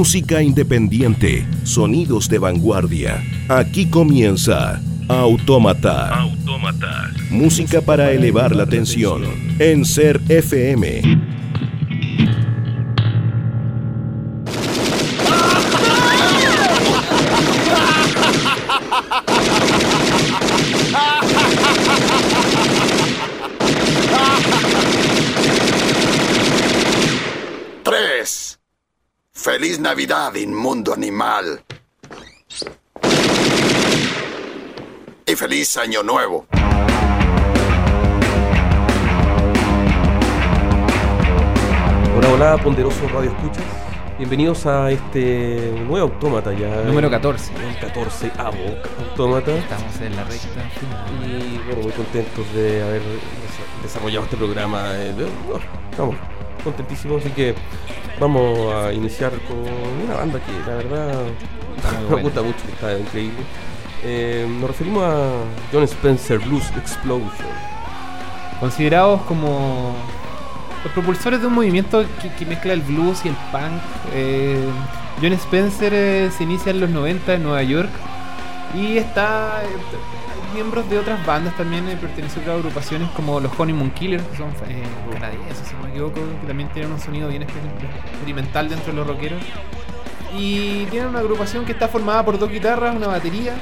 Música independiente, sonidos de vanguardia. Aquí comienza Autómata. Música para elevar la tensión en Ser FM. Tres. Feliz Navidad, inmundo animal. Y feliz Año Nuevo. Hola, hola, ponderoso Radio Escuchas. Bienvenidos a este nuevo autómata ya. Número 14. El 14 avo autómata. Estamos en la recta. Y bueno, muy contentos de haber des- desarrollado este programa. eh, Estamos contentísimos, así que vamos a iniciar con una banda que la verdad me buena. gusta mucho, está increíble. Eh, nos referimos a John Spencer Blues Explosion. Considerados como los propulsores de un movimiento que, que mezcla el blues y el punk. Eh, John Spencer eh, se inicia en los 90 en Nueva York y está. Miembros de otras bandas también, eh, pertenecen a otras agrupaciones como los Honeymoon Killers, que son eh, canadienses, si no me equivoco, que también tienen un sonido bien exper- experimental dentro de los rockeros. Y tienen una agrupación que está formada por dos guitarras, una batería,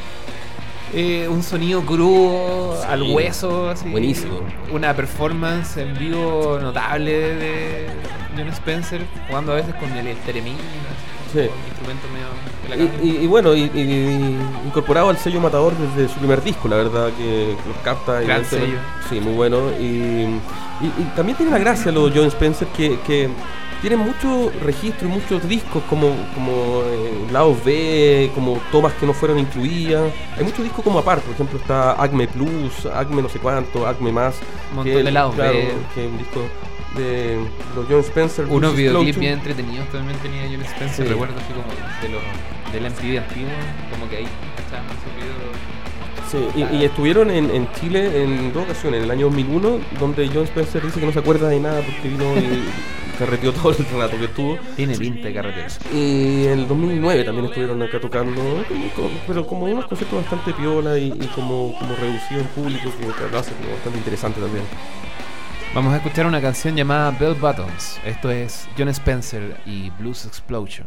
eh, un sonido crudo, al hueso, así. buenísimo. Una performance en vivo notable de John Spencer, jugando a veces con el teremín, Sí. con instrumentos medio Y, caja. y- y bueno, y, incorporado al sello Matador desde su primer disco, la verdad, que los capta. Gran evidentemente. Sí, muy bueno. Y, también tiene la gracia los John Spencer que, que tienen muchos registros y muchos discos como, como eh, lados B, como tomas que no fueron incluidas. Hay muchos discos como aparte, por ejemplo está Acme Plus, Acme no sé cuánto, Acme más. Un montón que de lados claro, B. que un disco de los John Spencer. Unos videoclips bien entretenidos también tenía John Spencer, Sí. recuerdo así como de los del MTV antiguo, como que ahí ¿cachai? Sí, y, y estuvieron en, en Chile en dos ocasiones, en el año 2001, donde John Spencer dice que no se acuerda de nada porque vino y carreteó todo el rato que estuvo. Tiene pinta de carretera. Y en el 2009 también estuvieron acá tocando, pero como unos conciertos bastante piola y, y como, como reducido en público, que lo hace como bastante interesante también. Vamos a escuchar una canción llamada Bell Buttons. Esto es John Spencer y Blues Explosion.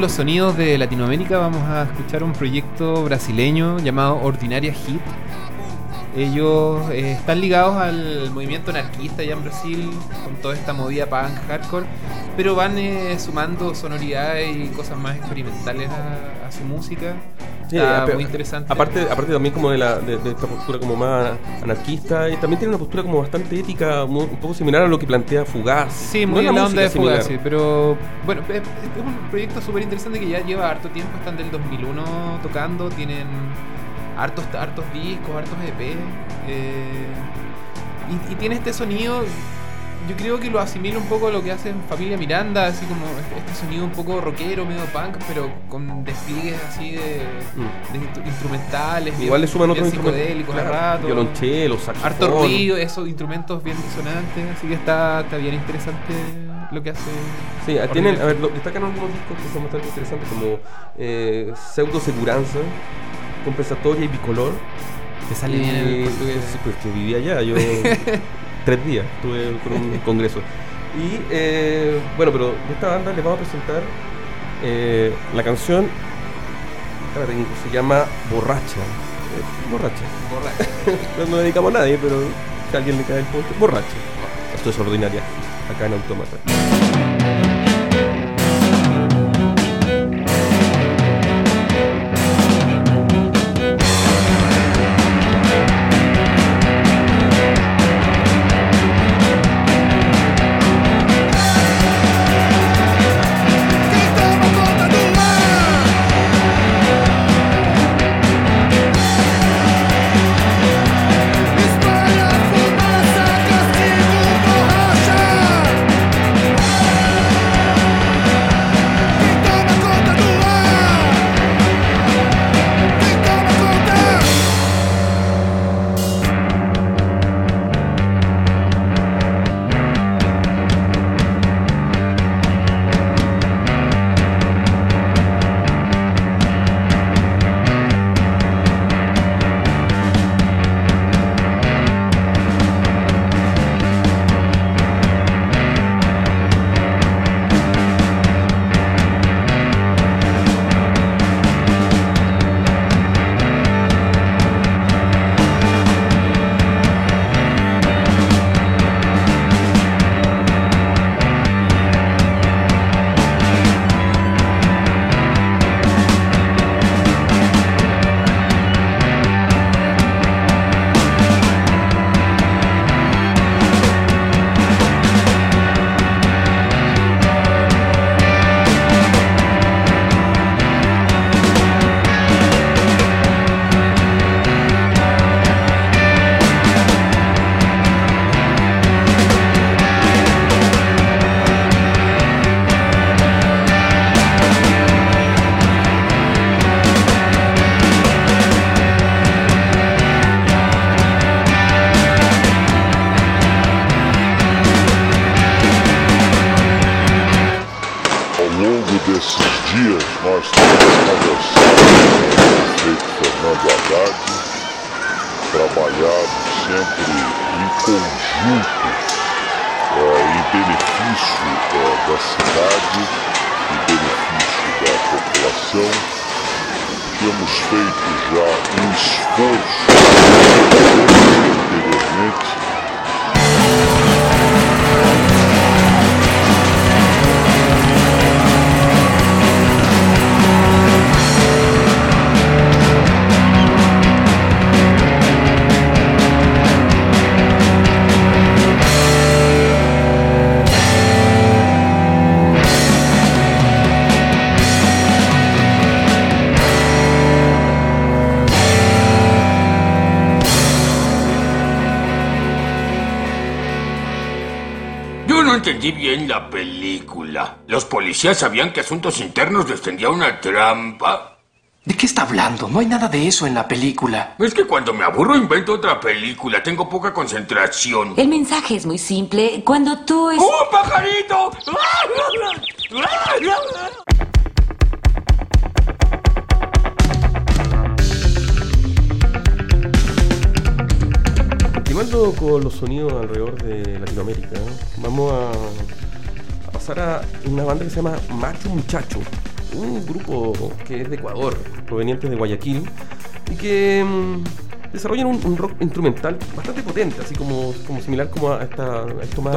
Los sonidos de Latinoamérica, vamos a escuchar un proyecto brasileño llamado Ordinaria Hit. Ellos eh, están ligados al movimiento anarquista allá en Brasil, con toda esta movida punk hardcore, pero van eh, sumando sonoridades y cosas más experimentales a su música. Sí, Está ape- muy interesante. Aparte, aparte también como de, la, de, de esta postura como más anarquista, y también tiene una postura como bastante ética, un poco similar a lo que plantea Fugaz. Sí, No muy es en la onda de similar. Fugazi, pero bueno, es, es un proyecto súper interesante que ya lleva harto tiempo, están del 2001 tocando, tienen hartos, hartos discos, hartos EP, eh, y, y tiene este sonido, yo creo que lo asimila un poco a lo que hacen Familia Miranda, así como este, sonido un poco rockero, medio punk, pero con despliegues así de, Mm. de instru- instrumentales, Igual le suman otros instrumentos. psicodélicos a claro, rato. Violonchelo, saxofón. Harto ruido, esos instrumentos bien disonantes, así que está, está bien interesante lo que hace. Sí, tienen, a ver, lo- destacan algunos discos que son bastante interesantes como eh, Pseudo Seguranza, Compensatoria y Bicolor. Te sale bien el portugués. pues que vivía allá, yo tres días estuve con un congreso. Y eh, bueno, pero de esta banda les vamos a presentar eh, la canción, acá la tengo, se llama Borracha. Eh, borracha. no, no le dedicamos a nadie, pero si a alguien le cae el punto, borracha. Esto es ordinaria, acá en Automata. No entendí bien la película. ¿Los policías sabían que Asuntos Internos les tendía una trampa? ¿De qué está hablando? No hay nada de eso en la película. Es que cuando me aburro invento otra película. Tengo poca concentración. El mensaje es muy simple. Cuando tú es... ¡Oh, pajarito! Continuando con los sonidos alrededor de Latinoamérica, vamos a, pasar a una banda que se llama Macho Muchacho, un grupo que es de Ecuador, provenientes de Guayaquil, y que mm, desarrollan un, un rock instrumental bastante potente, así como, como similar como a, esta, a esto más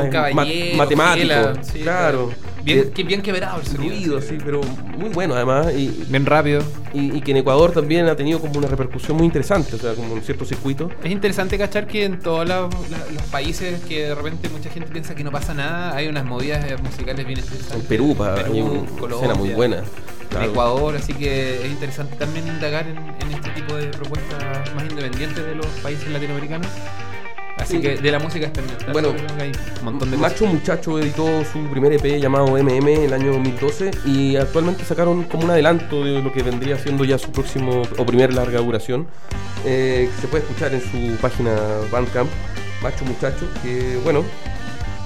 matemático, sí, claro. Bien, Eh, que bien quebrado el fluido, sí, pero muy bueno además. Y, Bien rápido. y, y que en Ecuador también ha tenido como una repercusión muy interesante, o sea, como en ciertos circuitos. Es interesante cachar que en todos los, países que de repente mucha gente piensa que no pasa nada, hay unas movidas eh, musicales bien interesantes. En Perú, pa, Perú, hay una Colombia, escena muy buena. en. Ecuador, así que es interesante también indagar en, en este tipo de propuestas más independientes de los países latinoamericanos. Así Sí. que de la música experimental. Bueno, hay un montón de cosas. Macho Muchacho editó su primer EP llamado MM en el año 2012 y actualmente sacaron como un adelanto de lo que vendría siendo ya su próximo o primer larga duración eh, que se puede escuchar en su página Bandcamp, Macho Muchacho, que bueno,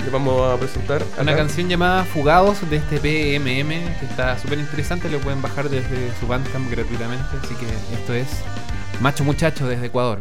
les vamos a presentar Una acá. canción llamada Fugados de este PMM que está súper interesante, lo pueden bajar desde su Bandcamp gratuitamente, así que esto es Macho Muchacho desde Ecuador.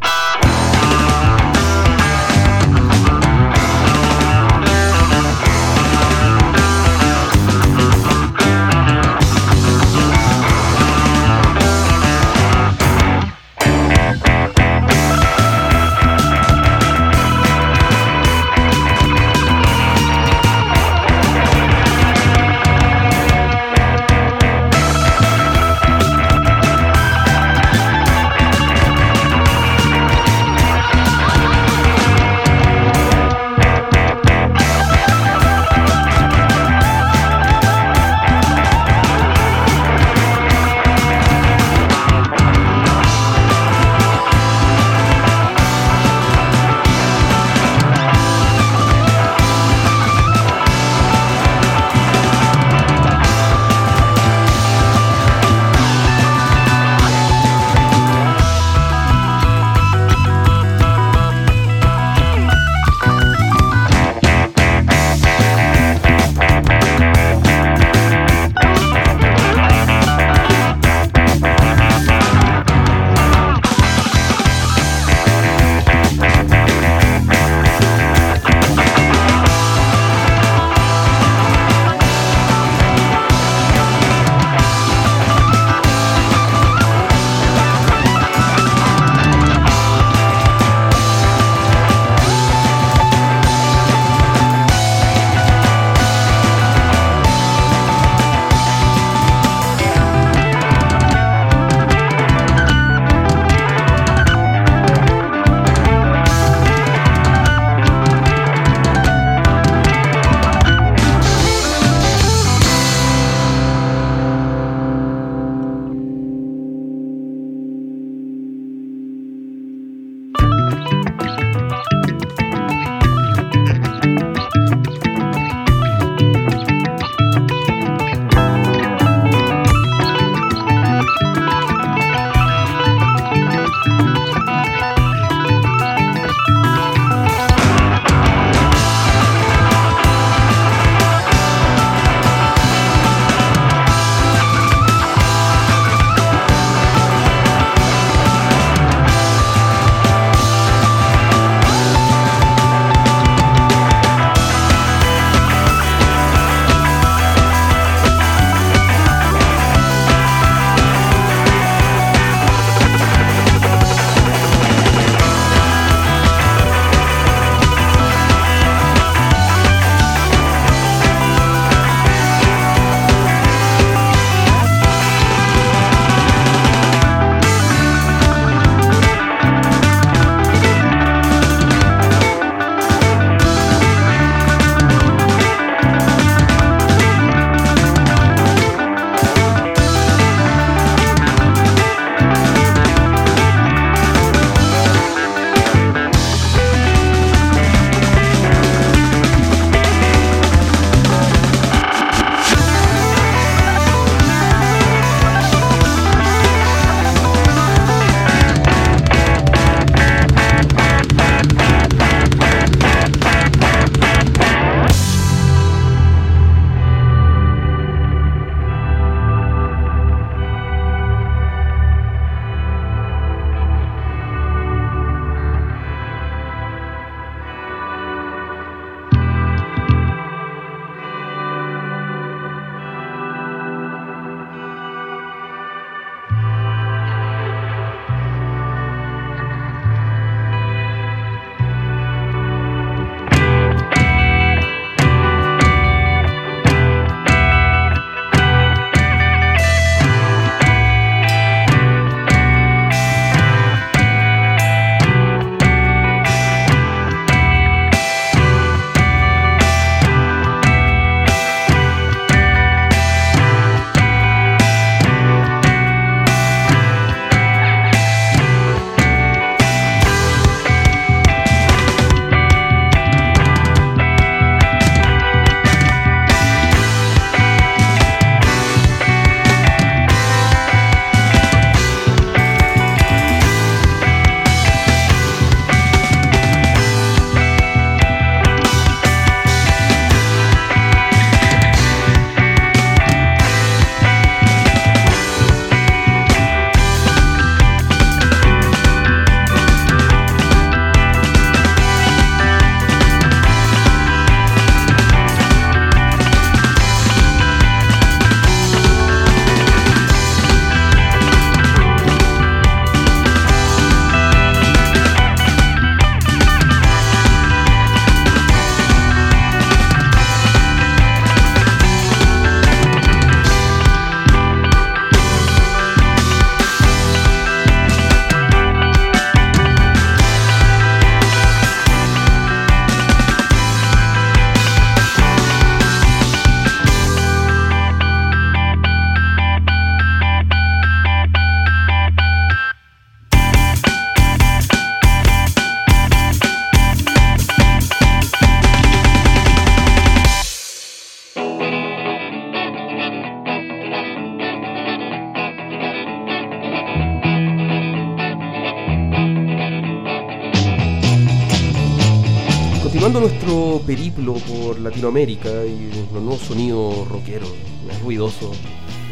Latinoamérica y los nuevos sonidos rockeros, más ruidosos,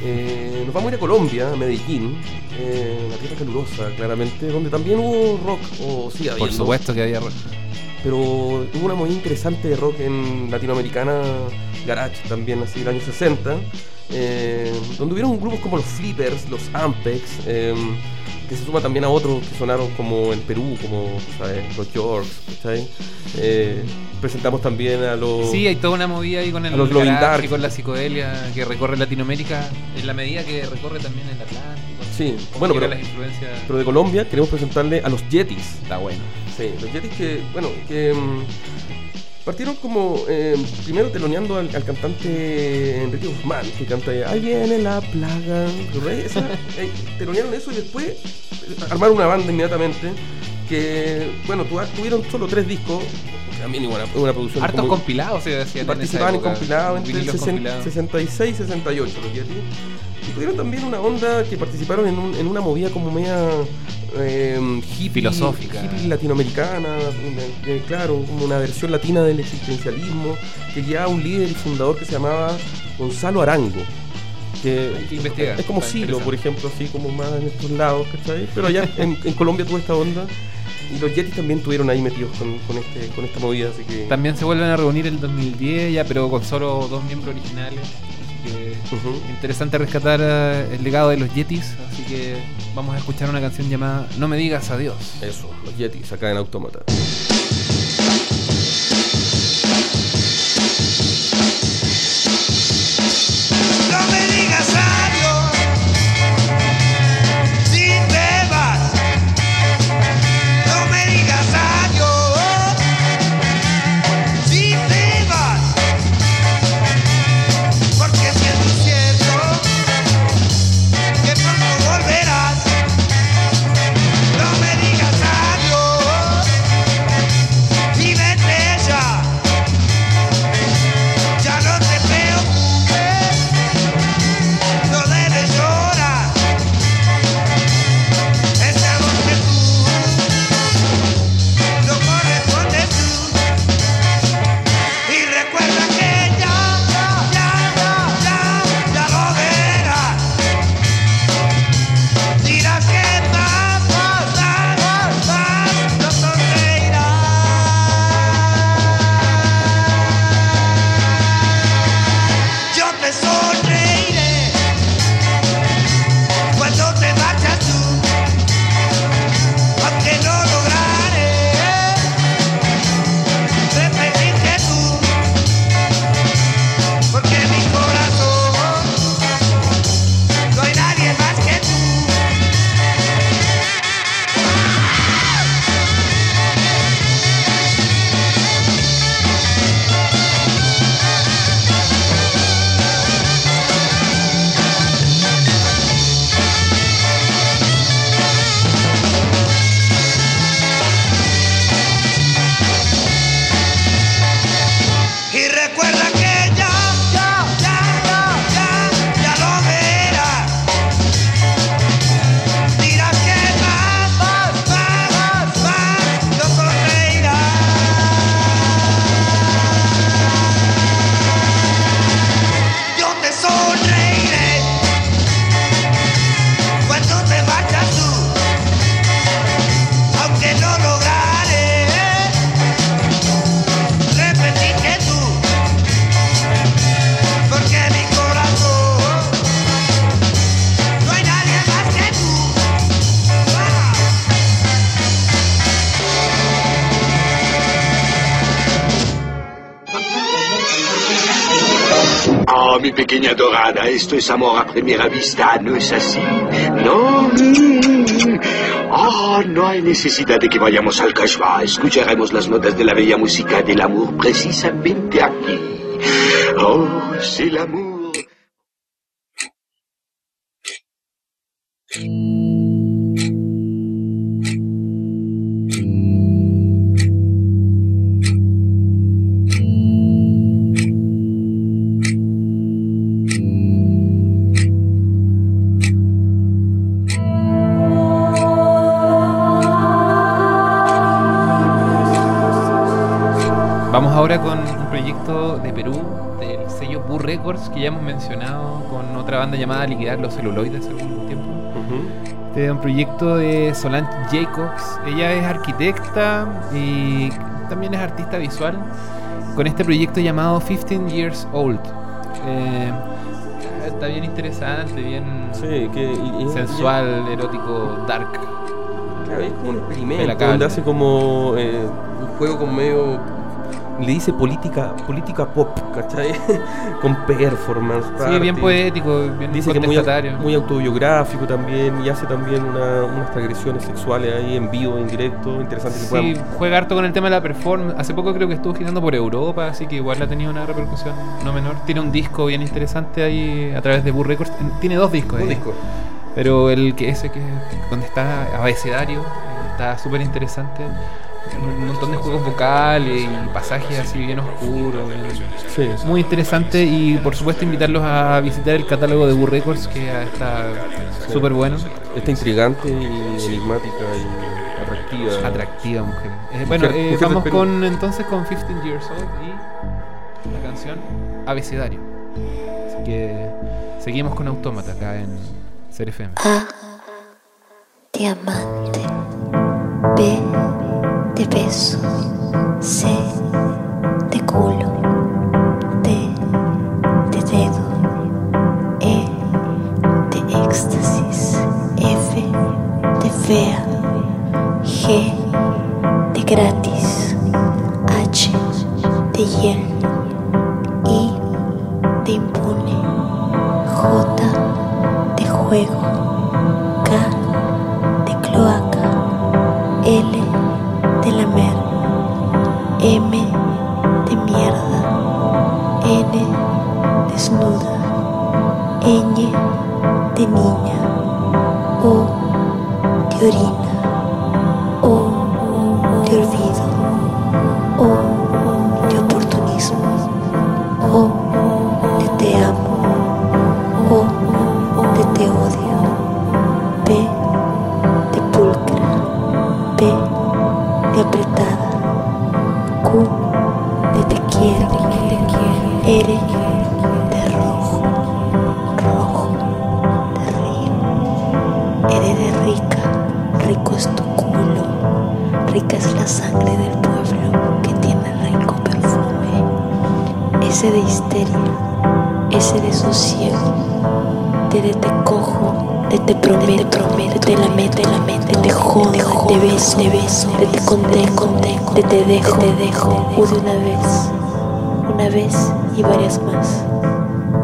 eh, nos vamos a ir a Colombia, a Medellín, eh, una tierra calurosa, claramente, donde también hubo rock, o sí, Por habiendo, supuesto que había. pero hubo una movida interesante de rock en latinoamericana, garage también, así, el año 60, eh, donde hubieron grupos como los Flippers, los Ampex, eh, que se suma también a otros que sonaron como en Perú, como ¿sabes? los Yorks, ¿cachai? Eh, presentamos también a los... Sí, hay toda una movida ahí con el los garage y con la psicodelia que recorre Latinoamérica en la medida que recorre también el Atlántico. Sí, bueno, pero, las influencias. pero de Colombia queremos presentarle a los Yetis. Está bueno. Sí, los Yetis que, bueno, que mm, partieron como eh, primero teloneando al, al cantante Enrique Guzmán, que canta Ahí viene la plaga. Eh, telonearon eso y después eh, armaron una banda inmediatamente que, bueno, tu- tuvieron solo tres discos, también una, una producción Hartos como- compilados se participaban en compilados entre el Vinilos 60 compilados. 66 y 68 los Yeti. Y tuvieron también una onda que participaron en, un- en una movida como media eh, hippie, Filosófica. hippie latinoamericana, una- eh, claro, como una versión latina del existencialismo, que guiaba un líder y fundador que se llamaba Gonzalo Arango. Que Hay que investigar, es como Silo, por ejemplo, así como más en estos lados, ¿cachai? Pero allá en, en Colombia tuvo esta onda. Y los Yetis también tuvieron ahí metidos con, con este, con esta movida, así que. También se vuelven a reunir el 2010 ya, pero con solo dos miembros originales. Así que interesante rescatar eh, el legado de los Yetis. Así que vamos a escuchar una canción llamada No me digas adiós. Eso, los Yetis acá en Autómata. Esto es amor a primera vista, ¿no es así? No. Oh, no hay necesidad de que vayamos al cachua. Escucharemos las notas de la bella música del amor precisamente aquí. Oh, c'est l'amour. Vamos del sello Boo Records, que ya hemos mencionado con otra banda llamada Liquidar los Celuloides hace algún tiempo. Este es un proyecto de Solange Jacobs. Ella es arquitecta y también es artista visual. Con este proyecto llamado 15 Years Old. Eh, está bien interesante, bien Sí, que. y- y- sensual, erótico, dark. Claro, es como un experimento donde hace como eh, un juego con medio. Le dice política política pop, ¿cachai? con performance. Sí, bien poético, bien Dice que muy, muy autobiográfico también y hace también una- unas transgresiones sexuales ahí en vivo, en directo. Interesante que Sí, puedan. juega harto con el tema de la performance. Hace poco creo que estuvo girando por Europa, así que igual ha tenido una repercusión no menor. Tiene un disco bien interesante ahí a través de Boo Records. Tiene dos discos. Un ahí. disco. Pero el que ese que donde está abecedario eh, está súper interesante. Un montón de juegos vocales y pasajes así bien oscuros. Sí. Muy interesante y por supuesto invitarlos a visitar el catálogo de Boo Records que está súper bueno. Está intrigante y enigmática y atractiva. Atractiva mujer. Eh, bueno, Mujer- eh, mujer vamos con entonces con 15 Years Old y la canción Abecedario. Así que seguimos con Autómata acá en Ser FM. A. Diamante. B. De beso. C. De culo. D. De dedo. E. De éxtasis. F. De fea. G. De gratis. H. De hiel. I. De impune. J. De juego. M de mierda, N desnuda, Ñ de niña, O de orina, O de olvido, sangre del pueblo que tiene rico perfume, S de histeria, S de sosiego, T de te cojo, de te prometo, de te la meto, la mente, te jodo, de te beso, te beso, de te contengo, de te dejo, te dejo, U de una vez, una vez y varias más,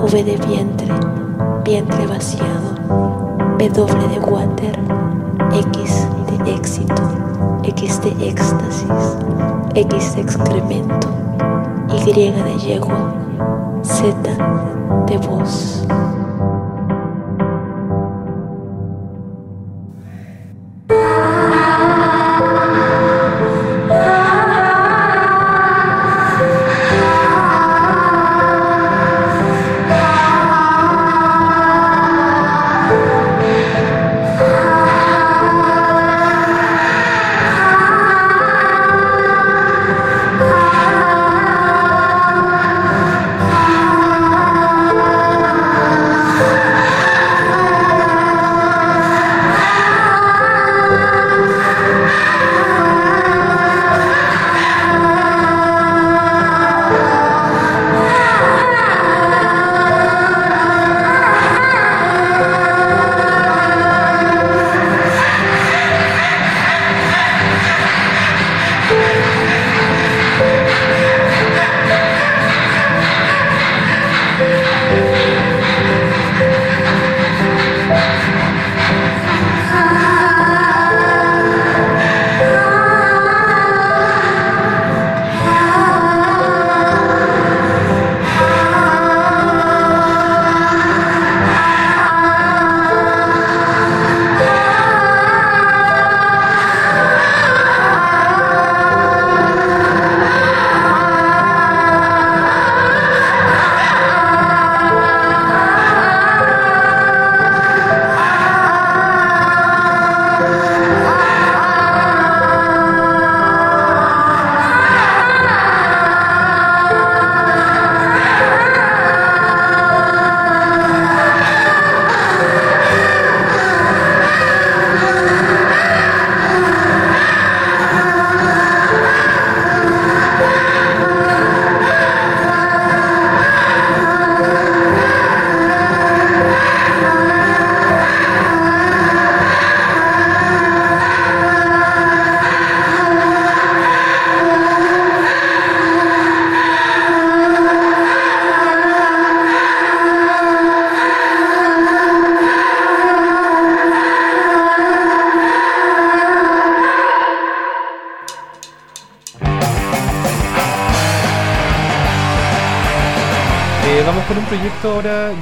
V de vientre, vientre vaciado, W de water, X de éxito, X de éxtasis, X de excremento, Y de yegua, Z de voz.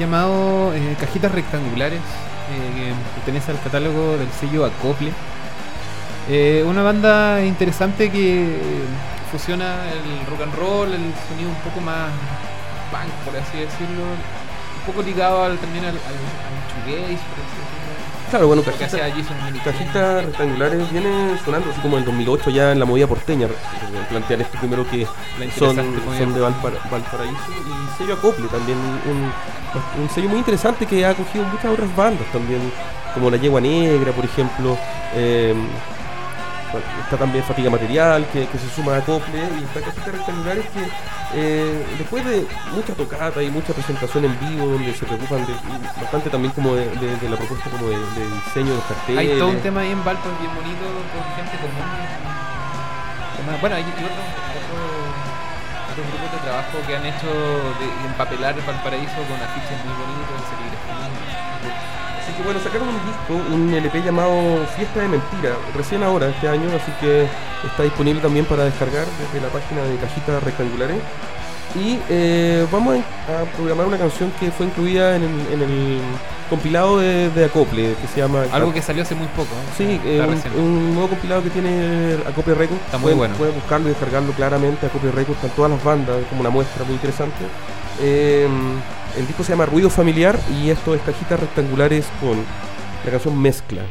Llamado eh, Cajitas Rectangulares, eh, que pertenece al catálogo del sello Acople. Eh, una banda interesante que fusiona el rock and roll, el sonido un poco más punk, por así decirlo, un poco ligado al, también al, al, al por así decirlo. Claro, bueno, cajita-. Cajitas rectangulares viene sonando así como en el 2008 ya en la movida porteña. Plantear esto primero que La son, son de Valpara- Valparaíso y sello Acople también. Un, un sello muy interesante que ha acogido muchas otras bandas también, como La Yegua Negra, por ejemplo. eh, está también Fatiga Material, que, se suma a Acople, y está Cajitas Rectangulares que eh, después de mucha tocata y mucha presentación en vivo, donde se preocupan de, bastante también como de, la propuesta como de, diseño de los carteles. Hay todo un tema ahí en Valpo bien bonito con gente común. Bueno, hay y otros- otros grupos de trabajo que han hecho de, empapelar Valparaíso con afiches muy serigrafía. Así que bueno, sacaron un disco, un LP llamado Fiesta de Mentira, recién ahora, este año, así que está disponible también para descargar desde la página de Cajitas Rectangulares. Y eh, vamos a, a programar una canción que fue incluida en en el compilado de, de Acople, que se llama... Algo que salió hace muy poco. ¿eh? Sí, eh, un, un nuevo compilado que tiene Acople Records. Está muy pueden, bueno. Pueden buscarlo y descargarlo claramente. Acople Records están todas las bandas, como una muestra muy interesante. Eh, el disco se llama Ruido Familiar y esto es cajitas rectangulares con la canción Mezcla.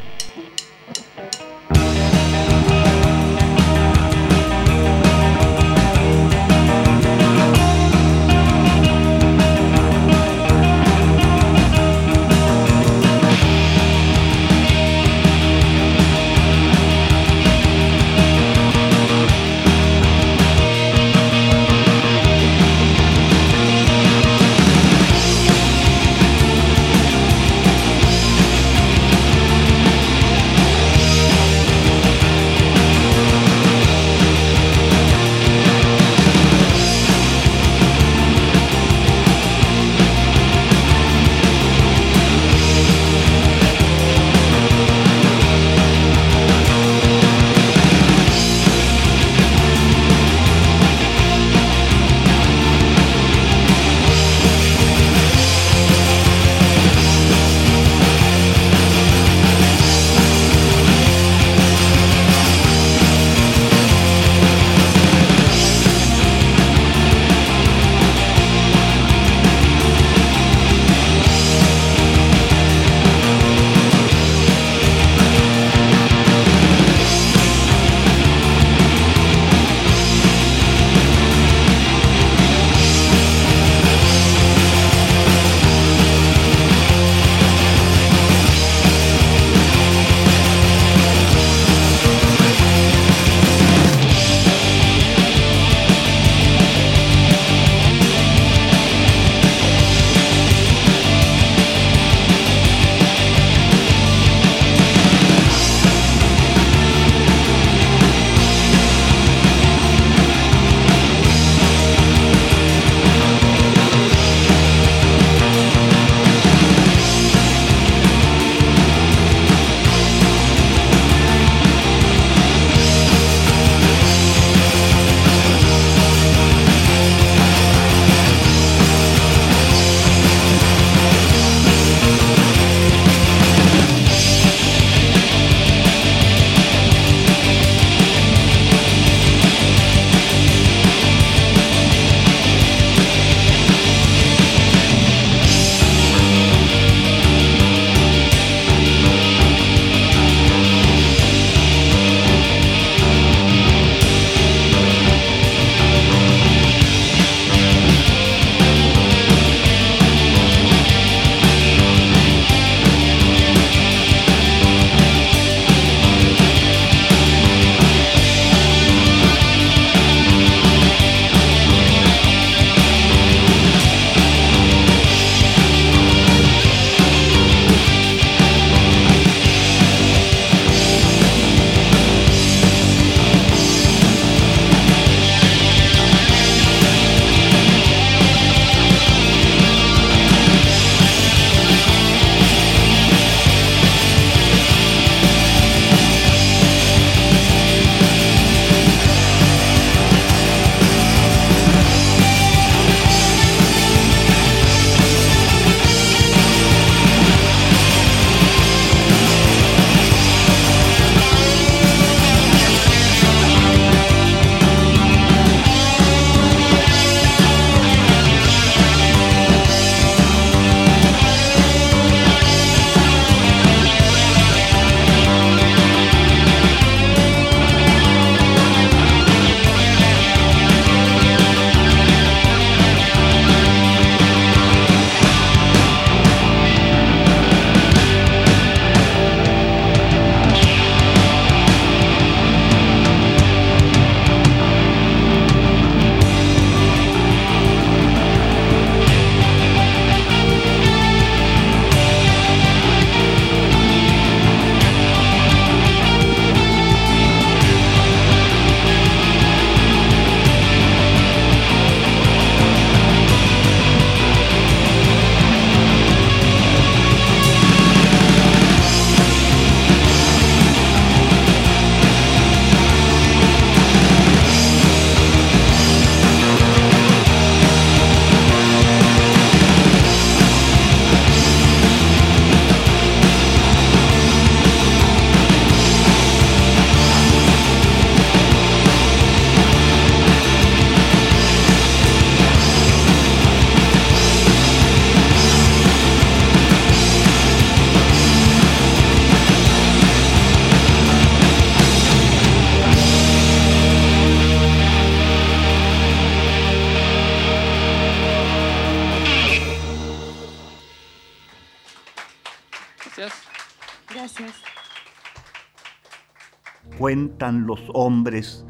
Cuentan los hombres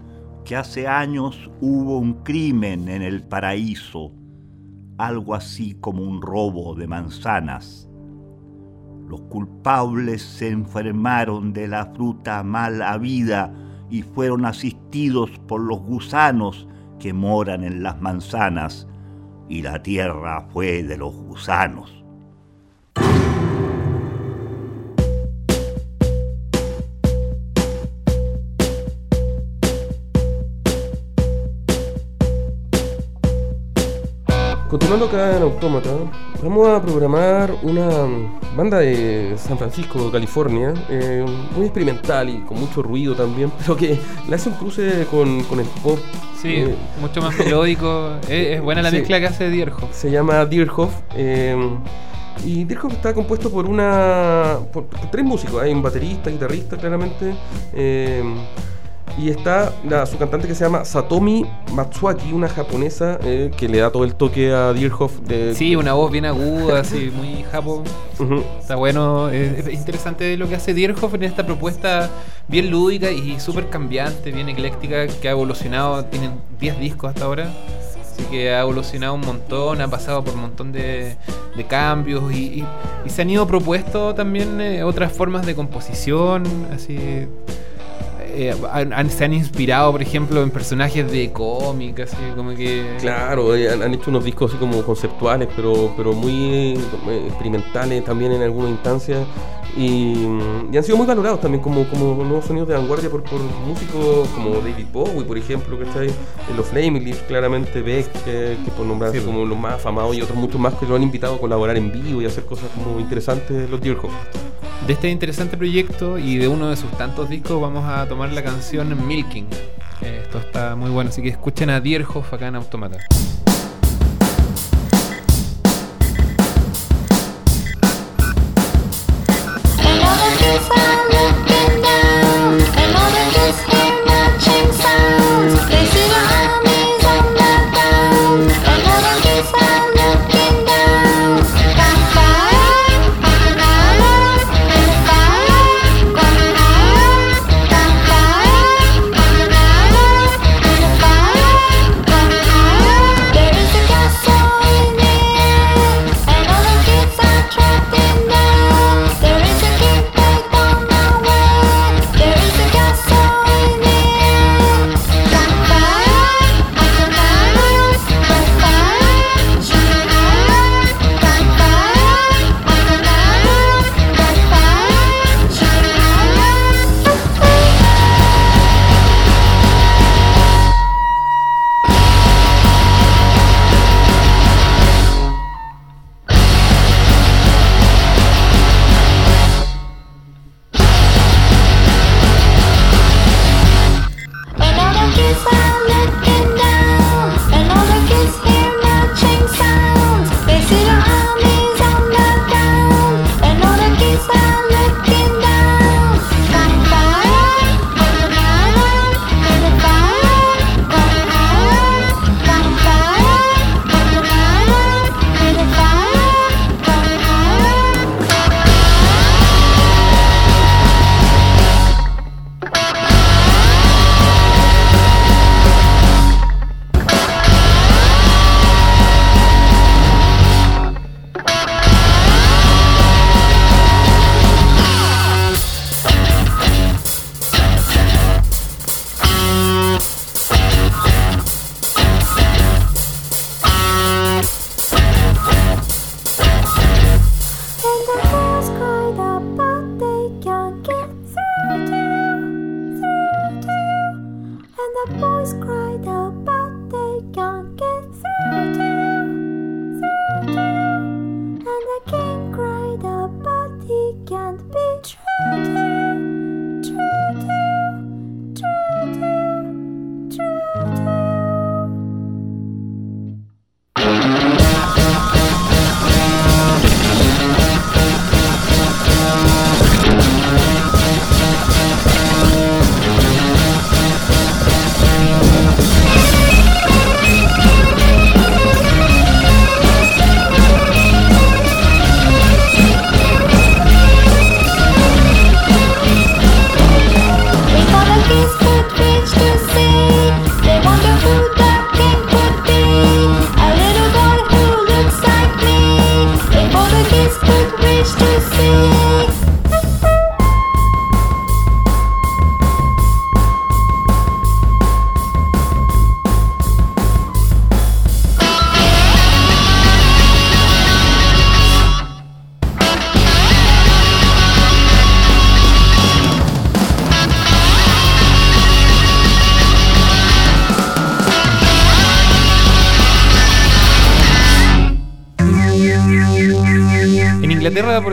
que hace años hubo un crimen en el paraíso, algo así como un robo de manzanas. Los culpables se enfermaron de la fruta mal habida y fueron asistidos por los gusanos que moran en las manzanas, y la tierra fue de los gusanos. Continuando acá en Autómata, vamos a programar una banda de San Francisco, California, eh, muy experimental y con mucho ruido también, pero que le hace un cruce con, con el pop. Sí, Eh, mucho más melódico. es, es buena la Sí. mezcla que hace Dierhoff. Se llama Deerhoff. eh, y Deerhoff está compuesto por una. por, por tres músicos. Hay un baterista, guitarrista, claramente. eh, y está la- su cantante que se llama Satomi Matsuaki, una japonesa eh, que le da todo el toque a Deerhoff. De, Sí, una voz bien aguda, así, muy japo. Ujú. Está bueno, es, es interesante lo que hace Dierhoff en esta propuesta bien lúdica y súper cambiante, bien ecléctica, que ha evolucionado, tienen 10 discos hasta ahora. Así que ha evolucionado un montón, ha pasado por un montón de, de cambios y, y- y se han ido propuesto también eh, otras formas de composición, así... eh, han- han- se han inspirado, por ejemplo, en personajes de cómic, así como que... Claro, eh, han, han hecho unos discos así como conceptuales, pero, pero muy eh, experimentales también en algunas instancias. Y, y han sido muy valorados también como, como nuevos sonidos de vanguardia por, por músicos como David Bowie, por ejemplo, ¿cachai? En los Flaming claramente Beck, que, que por nombrarse como los más afamados, y otros muchos más que lo han invitado a colaborar en vivo y a hacer cosas como interesantes los Deerhoff. De este interesante proyecto y de uno de sus tantos discos vamos a tomar la canción Milking. Eh, Esto está muy bueno, así que escuchen a Dierhoff acá en Automata.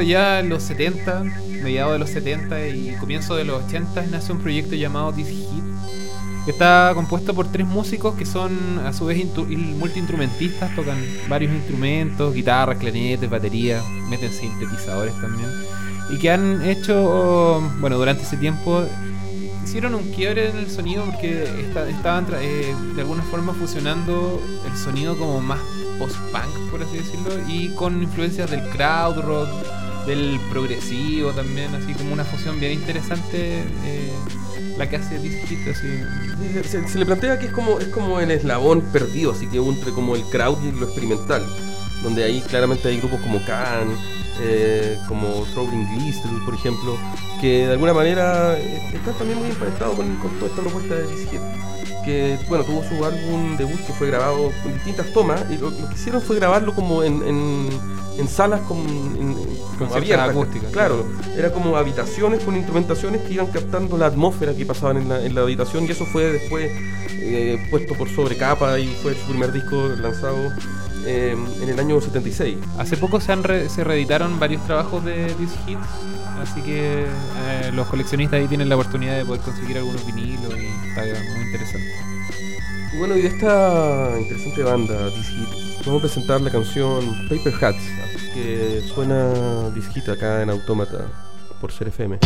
Allá en los 70, mediados de los 70 y comienzo de los 80, nace un proyecto llamado This Hit, está compuesto por tres músicos que son a su vez multiinstrumentistas, tocan varios instrumentos, guitarras, clarinetes, baterías, meten sintetizadores también, y que han hecho, bueno, durante ese tiempo hicieron un quiebre en el sonido porque esta- estaban eh, de alguna forma fusionando el sonido como más post-punk, por así decirlo, y con influencias del crowd rock, del progresivo también, así como una fusión bien interesante eh, la que hace Hit, así. Se, se- le plantea que es como, es como el eslabón perdido, así que entre como el crowd y lo experimental, donde ahí claramente hay grupos como Can, eh, como Rolling Glistel, por ejemplo, que de alguna manera eh, están también muy emparentados con, con toda esta propuesta de Hit, que bueno, tuvo su álbum debut que fue grabado con distintas tomas, y lo, lo que hicieron fue grabarlo como en, en, en salas con, en- ciertas abiertas, acústicas, claro, era como habitaciones con instrumentaciones que iban captando la atmósfera que pasaban en la, en la habitación y eso fue después eh, puesto por sobrecapa y fue su primer disco lanzado eh, en el año 76. Hace poco se, han re- se reeditaron varios trabajos de This Hit, así que eh, los coleccionistas ahí tienen la oportunidad de poder conseguir algunos vinilos y está muy interesante. Bueno, y de esta interesante banda, This vamos a presentar la canción Paper Hats, que suena This Hit acá en Autómata por ser FM.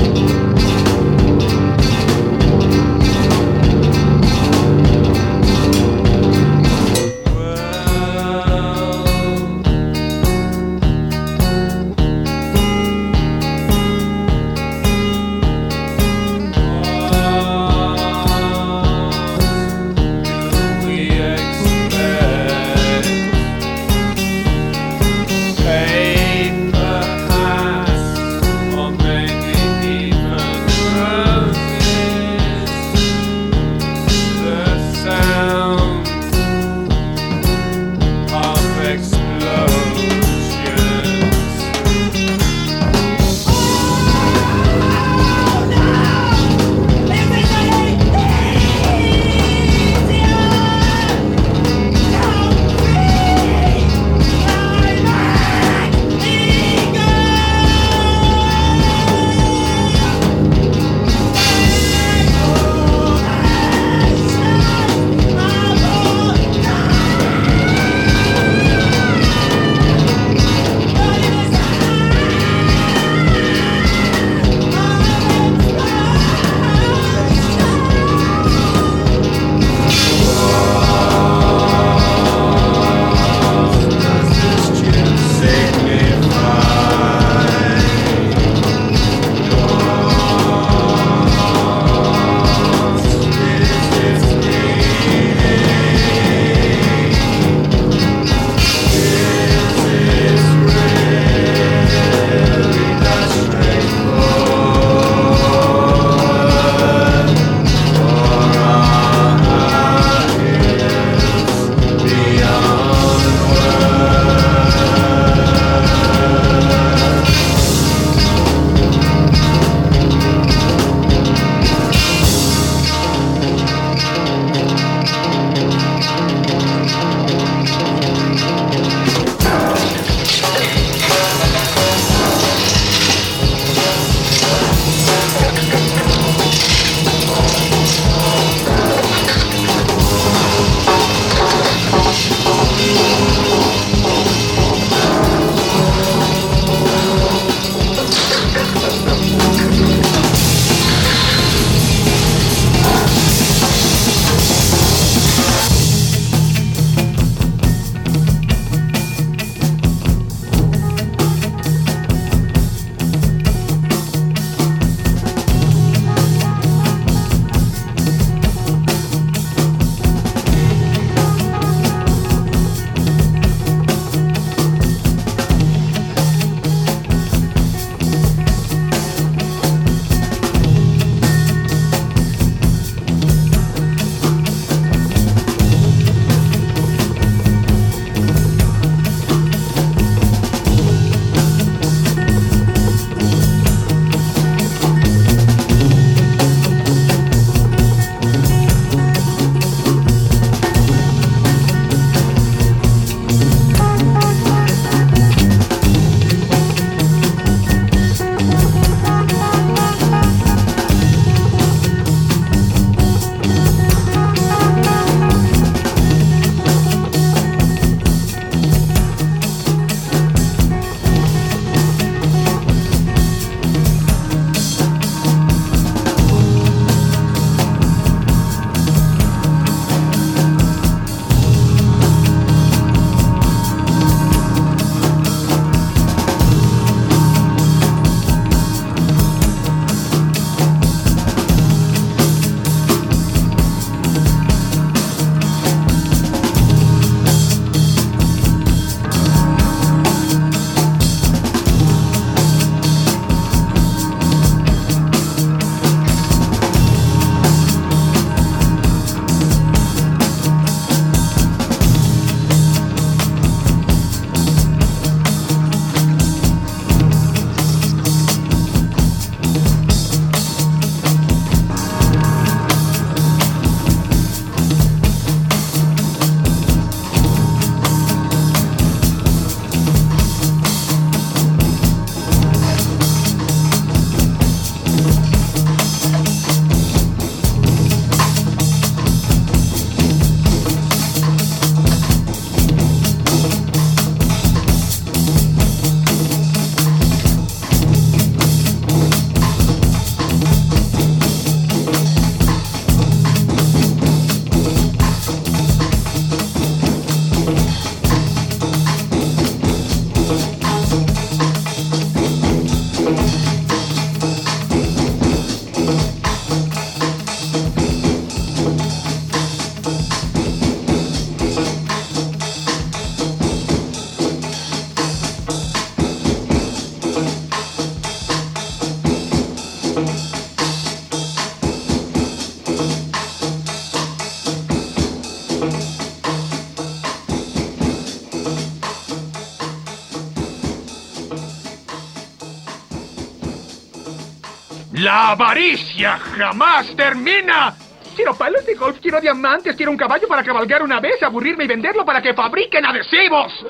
Avaricia jamás termina. Quiero palos de golf, quiero diamantes, quiero un caballo para cabalgar una vez, aburrirme y venderlo para que fabriquen adhesivos.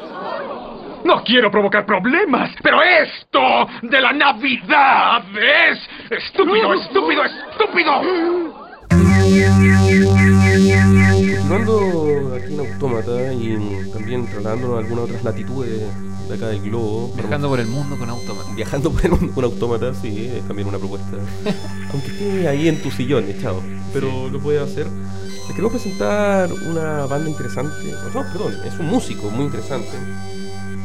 No quiero provocar problemas, pero esto de la Navidad es estúpido, estúpido, estúpido. Aquí en Autómata y también trasladándonos a algunas otras latitudes de acá del globo. Viajando por el mundo con Autómata. Viajando por el mundo con Autómata, sí, es también una propuesta. Aunque esté ahí en tu sillón echado, pero lo puedes hacer. Les queremos presentar una banda interesante. No, perdón, es un músico muy interesante.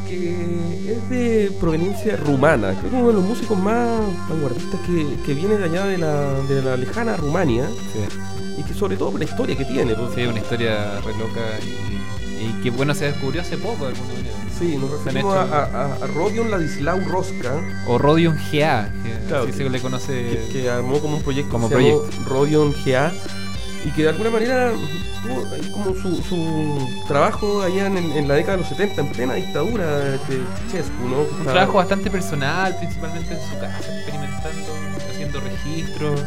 Que es de proveniencia rumana. Creo que uno de los músicos más vanguardistas que, que viene de allá de la, de la lejana Rumania. Que sobre todo por la historia que tiene. pues. Sí, una historia re loca y, y que bueno se descubrió hace poco de alguna manera. Sí, nos referimos hecho- a, a, a Rodion Ladislau Rosca. O Rodion GA, que Claro, así se le conoce. que, que armó como un proyecto Como que se llamó proyecto. Rodion GA y que de alguna manera tuvo como su, su trabajo allá en, en la década de los 70, en plena dictadura de Ceausescu, ¿no? Un trabajo bastante personal, principalmente en su casa, experimentando, haciendo registros.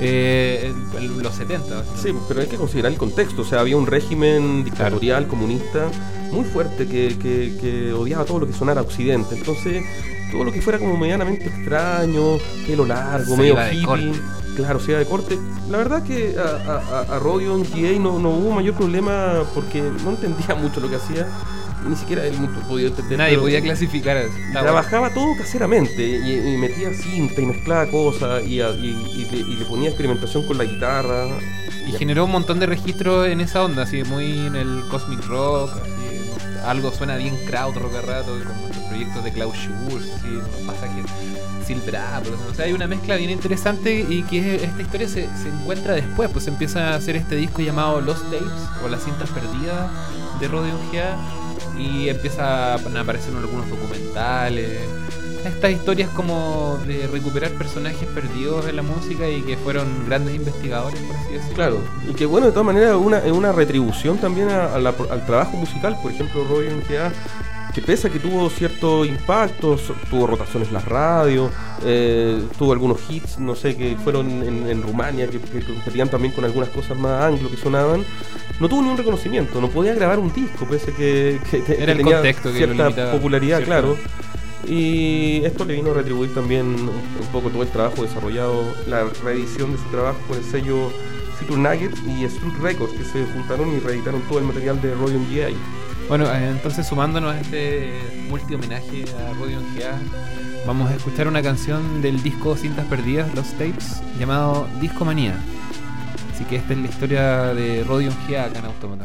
Eh, en- los 70. Sí, pero hay que considerar el contexto. O sea, había un régimen dictatorial, comunista, muy fuerte que, que- que odiaba todo lo que sonara a Occidente. Entonces, todo lo que fuera como medianamente extraño, pelo largo, Se medio hippie. Claro, se iba de corte. La verdad que a, a, a- a Rodion GA no, no hubo mayor problema porque no entendía mucho lo que hacía. Ni siquiera él podía entender. Nadie podía clasificar Está trabajaba todo caseramente y, y metía cinta y mezclaba cosas y, le, y le ponía experimentación con la guitarra. Y generó un montón de registros en esa onda, así muy en el cosmic rock, así, algo suena bien crowd rock a rato, como los proyectos de Klaus Schulz, así, los pasajes Silver Apples, o sea, hay una mezcla bien interesante y que esta historia se, se encuentra después, pues se empieza a hacer este disco llamado Lost Tapes o las cintas perdidas de Rodion GA y empieza a aparecer algunos documentales estas historias como de recuperar personajes perdidos en la música y que fueron grandes investigadores, por así decirlo. Claro, y que bueno, de todas maneras es una, una retribución también a- al trabajo musical. Por ejemplo, Robin que que pese a que tuvo cierto impacto, so- tuvo rotaciones en las radios, eh, tuvo algunos hits, no sé, que fueron en, en Rumania, que, que competían también con algunas cosas más anglo que sonaban, no tuvo ni un reconocimiento, no podía grabar un disco, pese a que, que- que- Era que el tenía contexto cierta limitaba, popularidad, ¿cierto? claro. Y esto le vino a retribuir también un poco todo el trabajo desarrollado, la reedición de su trabajo con el sello Citrus Nuggets y Strut Records, que se juntaron y reeditaron todo el material de Rodion G.I. Bueno, eh, entonces sumándonos a este multi homenaje a Rodion GA, vamos a escuchar una canción del disco Cintas Perdidas, Los Tapes, llamado Disco Manía. Así que esta es la historia de Rodion GA acá en Automata.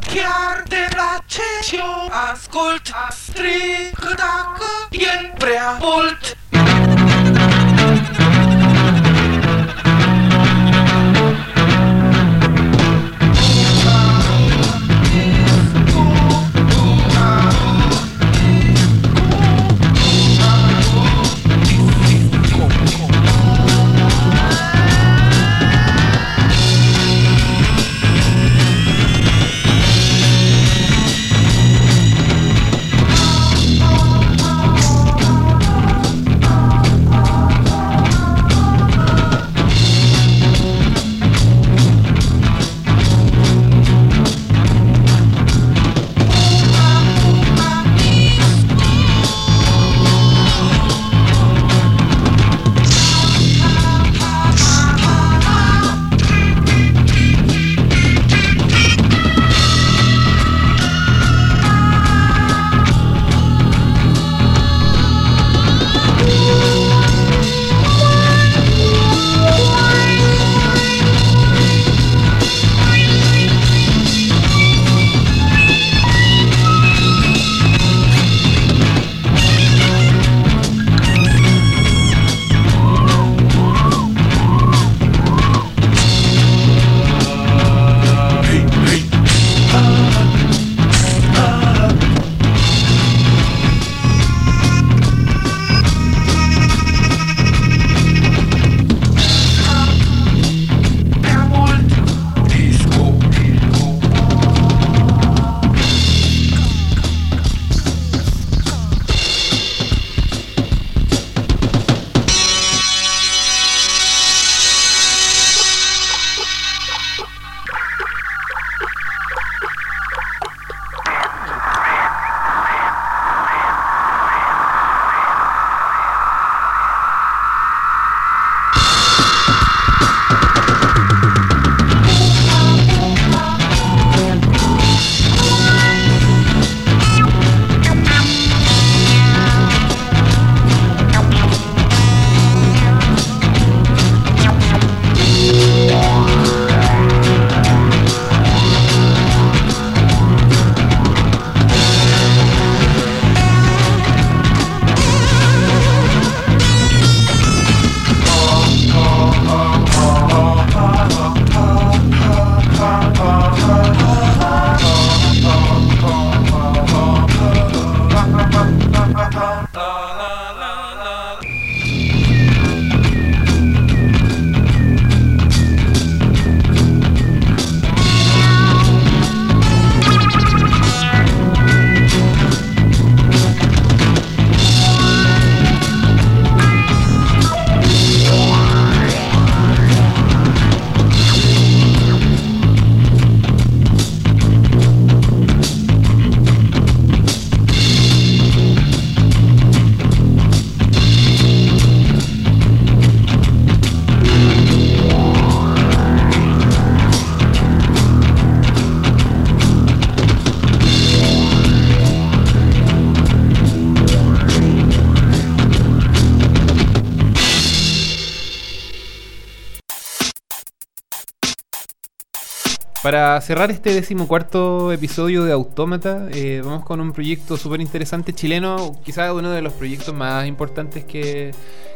Para cerrar este decimocuarto episodio de Autómata, eh, vamos con un proyecto súper interesante chileno, quizás uno de los proyectos más importantes que,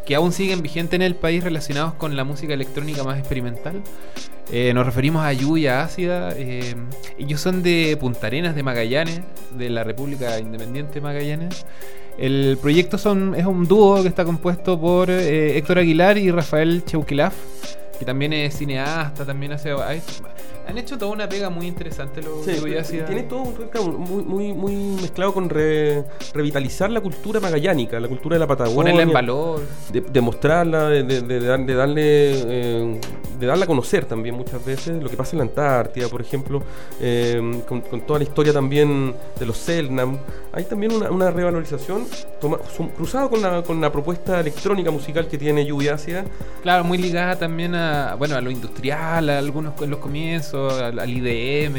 que aún siguen vigentes en el país relacionados con la música electrónica más experimental. Eh, nos referimos a Lluvia Ácida. eh, ellos son de Punta Arenas, de Magallanes, de la República Independiente de Magallanes. El proyecto son, es un dúo que está compuesto por eh, Héctor Aguilar y Rafael Cheuquilaf, que también es cineasta, también hace... hay- han hecho toda una pega muy interesante los Sí, tiene todo un muy, muy, muy mezclado con re- revitalizar la cultura magallánica, la cultura de la Patagonia. Ponerla en valor. De, de mostrarla, de, de- de dar- de darle, eh, de darla a conocer también muchas veces. Lo que pasa en la Antártida, por ejemplo, eh, con, con toda la historia también de los Selnam. Hay también una, una revalorización toma- cruzado con la, con la propuesta electrónica musical que tiene Lluvia Ácida. Claro, muy ligada también a, bueno, a lo industrial, a algunos en los comienzos, al, al IDM.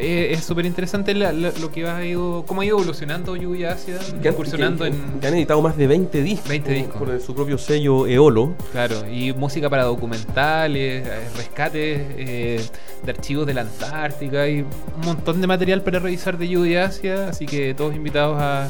Eh, es súper interesante lo que ha ido, cómo ha ido evolucionando Lluvia Ácida, que han, incursionando que- en... que han editado más de 20 discos, 20 discos. por su propio sello Eolo. Claro, y música para documentales, eh, rescates eh, de archivos de la Antártica y un montón de material para revisar de Lluvia Asia, así que todos invitados a...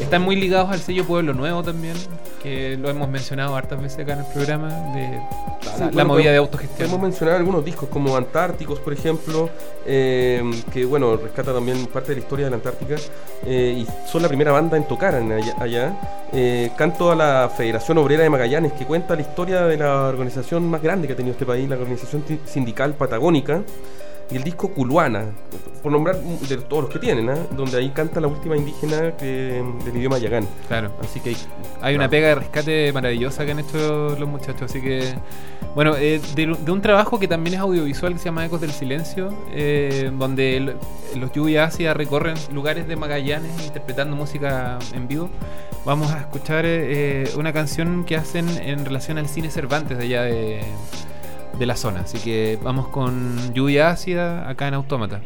Están muy ligados al sello Pueblo Nuevo también, que lo hemos mencionado hartas veces acá en el programa, de la, Sí, la bueno, movida de autogestión. Podemos mencionar algunos discos como Antárticos, por ejemplo, eh, que bueno, rescata también parte de la historia de la Antártica eh, y son la primera banda en tocar en allá. allá. Eh, canto a la Federación Obrera de Magallanes, que cuenta la historia de la organización más grande que ha tenido este país, la organización sindical patagónica. Y el disco Culuana, por nombrar de todos los que tienen, ¿ah? donde ahí canta la última indígena que, del idioma yagán. Claro. Así que hay, Hay una pega de rescate maravillosa que han hecho los muchachos, así que... Bueno, eh, de, de un trabajo que también es audiovisual que se llama Ecos del Silencio, eh, donde el- los Lluvia Ácida recorren lugares de Magallanes interpretando música en vivo. Vamos a escuchar eh, una canción que hacen en relación al cine Cervantes de allá de, de la zona. Así que vamos con Lluvia Ácida acá en Autómata.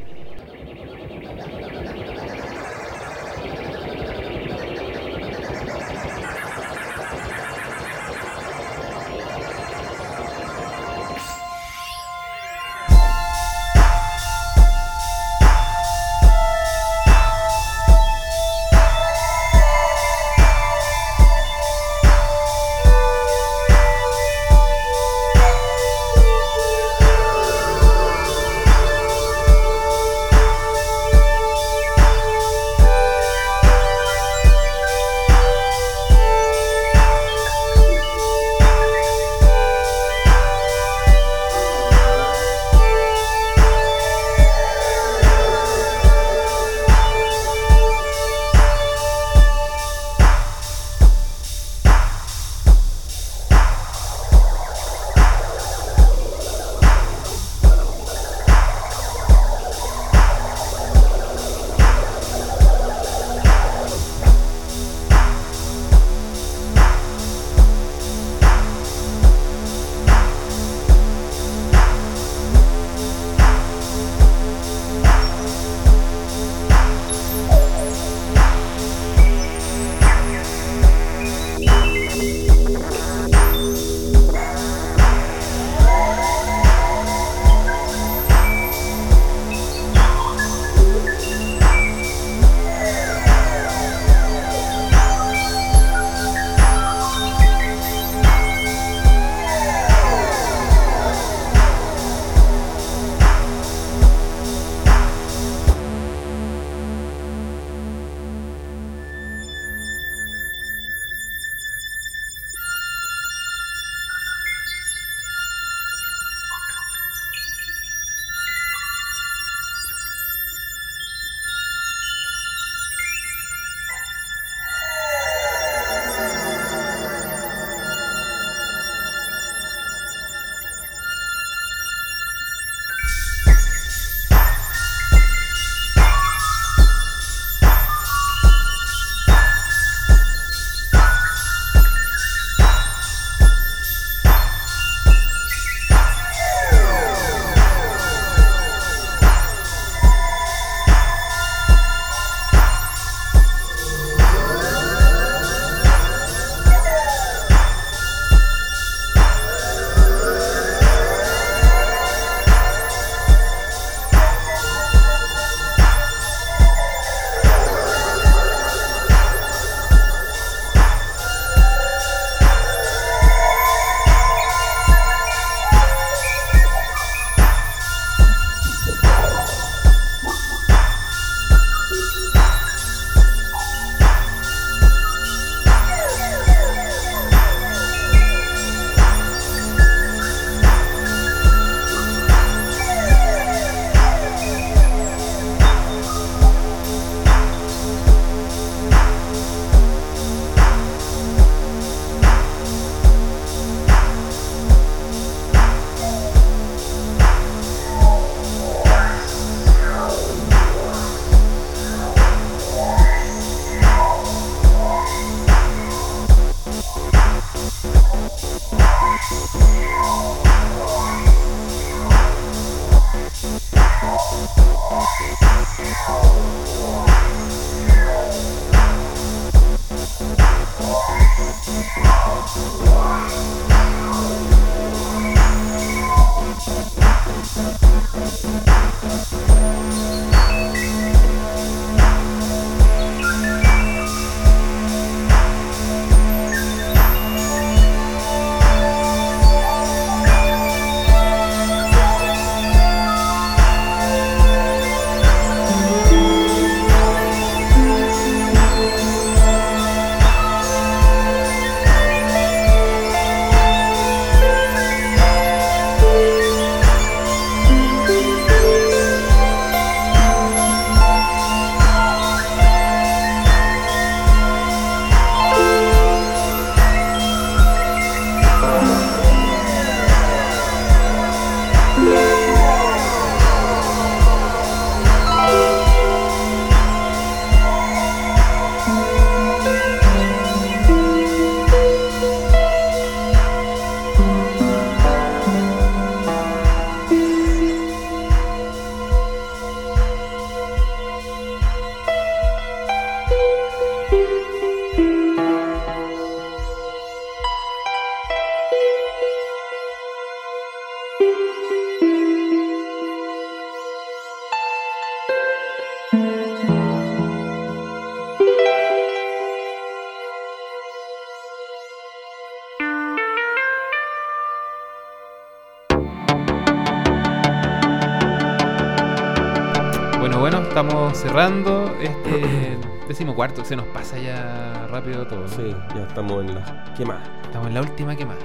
Decimocuarto, se nos pasa ya rápido todo. Sí, ya estamos en la quemada. Estamos en la última quemada.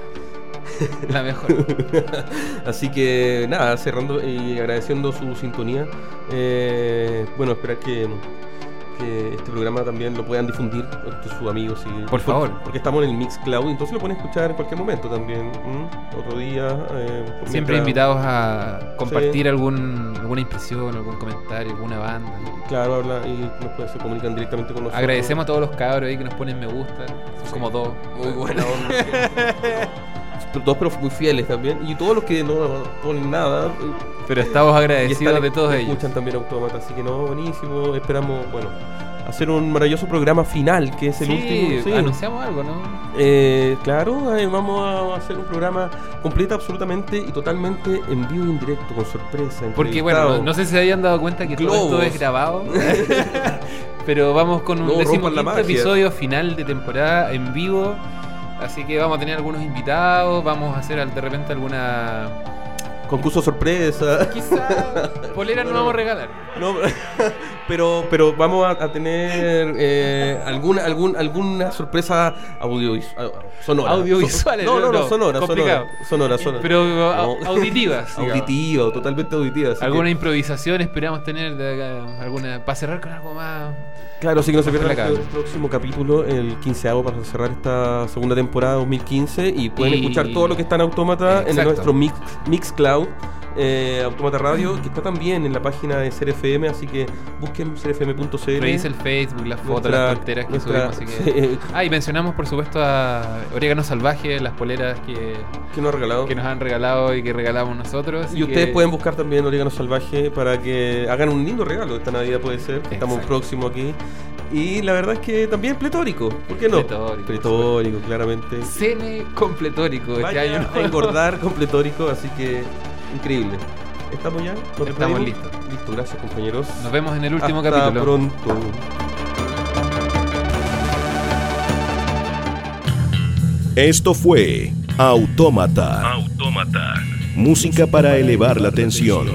La mejor. Así que nada, cerrando y agradeciendo su sintonía. Eh, bueno, esperar que, que este programa también lo puedan difundir entre sus amigos. Y, Por favor. Porque estamos en el Mixcloud, entonces lo pueden escuchar en cualquier momento también. Otro día. eh, Siempre mientras- invitados a compartir Sí. algún, alguna impresión, algún comentario, alguna banda. Claro, habla y nos pueden- se comunican directamente con nosotros. Agradecemos a todos los cabros ahí que nos ponen me gusta. Son como dos. Muy buena onda. Todos pero muy fieles también. Y todos los que no ponen nada. eh, Pero estamos agradecidos están- de todos ellos. Escuchan también Autómata. Así que no, buenísimo. Esperamos, bueno, hacer un maravilloso programa final, que es el Sí, último. sí. anunciamos algo, ¿no? Eh, claro, eh, vamos a hacer un programa completo, absolutamente y totalmente en vivo y en directo, con sorpresa. Porque bueno, no, sé si se habían dado cuenta que todo esto es grabado. Pero vamos con un No, décimo episodio final de temporada en vivo. Así que vamos a tener algunos invitados, vamos a hacer de repente alguna Concurso sorpresa. Quizá polera no vamos a regalar. No, pero, pero vamos a, a tener eh, alguna, algún, alguna sorpresa audiovisual. Sonora. Audiovisuales, No, no, no, no, sonora, complicado. sonora. Sonora, sonora. Pero No. auditivas. Auditivo, totalmente auditivo. así Alguna que- improvisación esperamos tener de acá, alguna para cerrar con algo más. Claro, así que no se pierdan el próximo capítulo, el 15 para cerrar esta segunda temporada 2015 y pueden Y- escuchar todo lo que está en Autómata en nuestro Mix, Mixcloud. Eh, Autómata Radio, que está también en la página de CRFM, así que busquen crfm.cl. Revisa el Facebook, las fotos, las tonteras que nuestra- subimos. Así que... sí. Ah, y mencionamos por supuesto a Orégano Salvaje, las poleras que, que nos, regalado. que nos han regalado y que regalamos nosotros. Y ustedes que- pueden buscar también Orégano Salvaje para que hagan un lindo regalo. Esta Navidad puede ser. Estamos Exacto. próximos aquí. Y la verdad es que también pletórico. ¿Por qué no? Pletórico, Pletórico, claramente. Cene completórico este Vaya año. a engordar completórico, así que increíble. ¿Estamos ya? ¿Nos Estamos listos. Listo, gracias compañeros. Nos vemos en el último Hasta capítulo. pronto. Esto fue Autómata. Autómata. Música para elevar la tensión.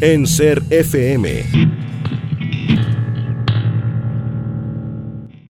En Ser FM.